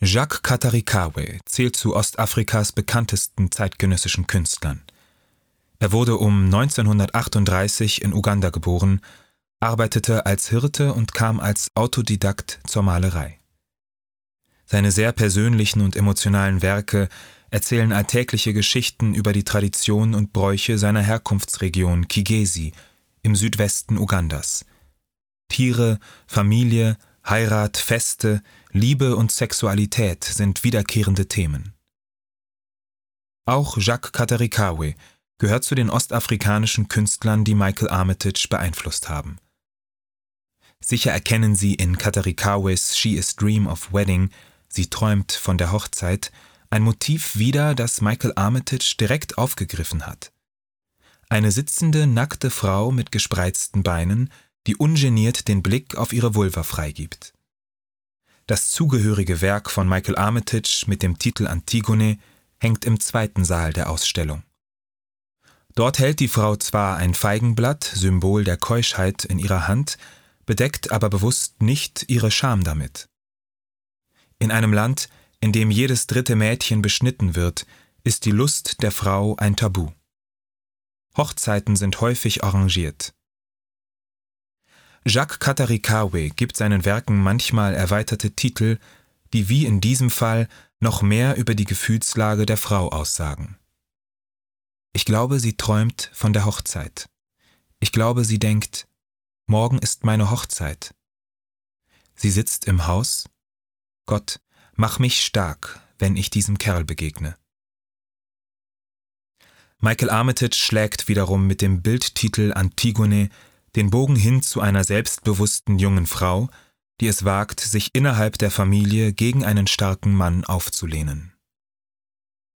Jacques Katarikawe zählt zu Ostafrikas bekanntesten zeitgenössischen Künstlern. Er wurde um 1938 in Uganda geboren, arbeitete als Hirte und kam als Autodidakt zur Malerei. Seine sehr persönlichen und emotionalen Werke erzählen alltägliche Geschichten über die Traditionen und Bräuche seiner Herkunftsregion Kigesi im Südwesten Ugandas. Tiere, Familie, Heirat, Feste, Liebe und Sexualität sind wiederkehrende Themen. Auch Jacques Katarikawe gehört zu den ostafrikanischen Künstlern, die Michael Armitage beeinflusst haben. Sicher erkennen Sie in Katarikawes She is Dream of Wedding, sie träumt von der Hochzeit, ein Motiv wieder, das Michael Armitage direkt aufgegriffen hat. Eine sitzende, nackte Frau mit gespreizten Beinen, die ungeniert den Blick auf ihre Vulva freigibt. Das zugehörige Werk von Michael Armitage mit dem Titel Antigone hängt im zweiten Saal der Ausstellung. Dort hält die Frau zwar ein Feigenblatt, Symbol der Keuschheit, in ihrer Hand, bedeckt aber bewusst nicht ihre Scham damit. In einem Land, in dem jedes dritte Mädchen beschnitten wird, ist die Lust der Frau ein Tabu. Hochzeiten sind häufig arrangiert. Jacques Katarikawe gibt seinen Werken manchmal erweiterte Titel, die wie in diesem Fall noch mehr über die Gefühlslage der Frau aussagen. Ich glaube, sie träumt von der Hochzeit. Ich glaube, sie denkt, morgen ist meine Hochzeit. Sie sitzt im Haus. Gott, mach mich stark, wenn ich diesem Kerl begegne. Michael Armitage schlägt wiederum mit dem Bildtitel Antigone den Bogen hin zu einer selbstbewussten jungen Frau, die es wagt, sich innerhalb der Familie gegen einen starken Mann aufzulehnen